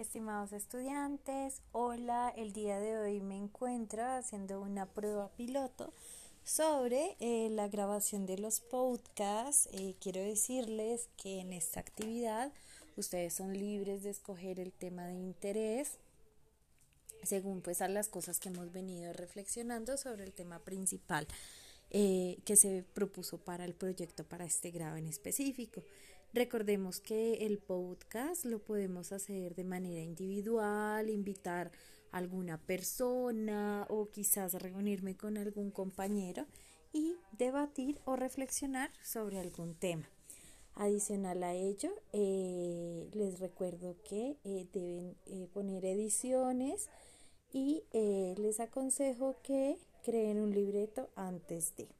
Estimados estudiantes, hola, el día de hoy me encuentro haciendo una prueba piloto sobre eh, la grabación de los podcasts. Eh, quiero decirles que en esta actividad ustedes son libres de escoger el tema de interés según pues a las cosas que hemos venido reflexionando sobre el tema principal eh, que se propuso para el proyecto para este grado en específico. Recordemos que el podcast lo podemos hacer de manera individual, invitar a alguna persona o quizás reunirme con algún compañero y debatir o reflexionar sobre algún tema. Adicional a ello, eh, les recuerdo que eh, deben poner ediciones y les aconsejo que creen un libreto antes de.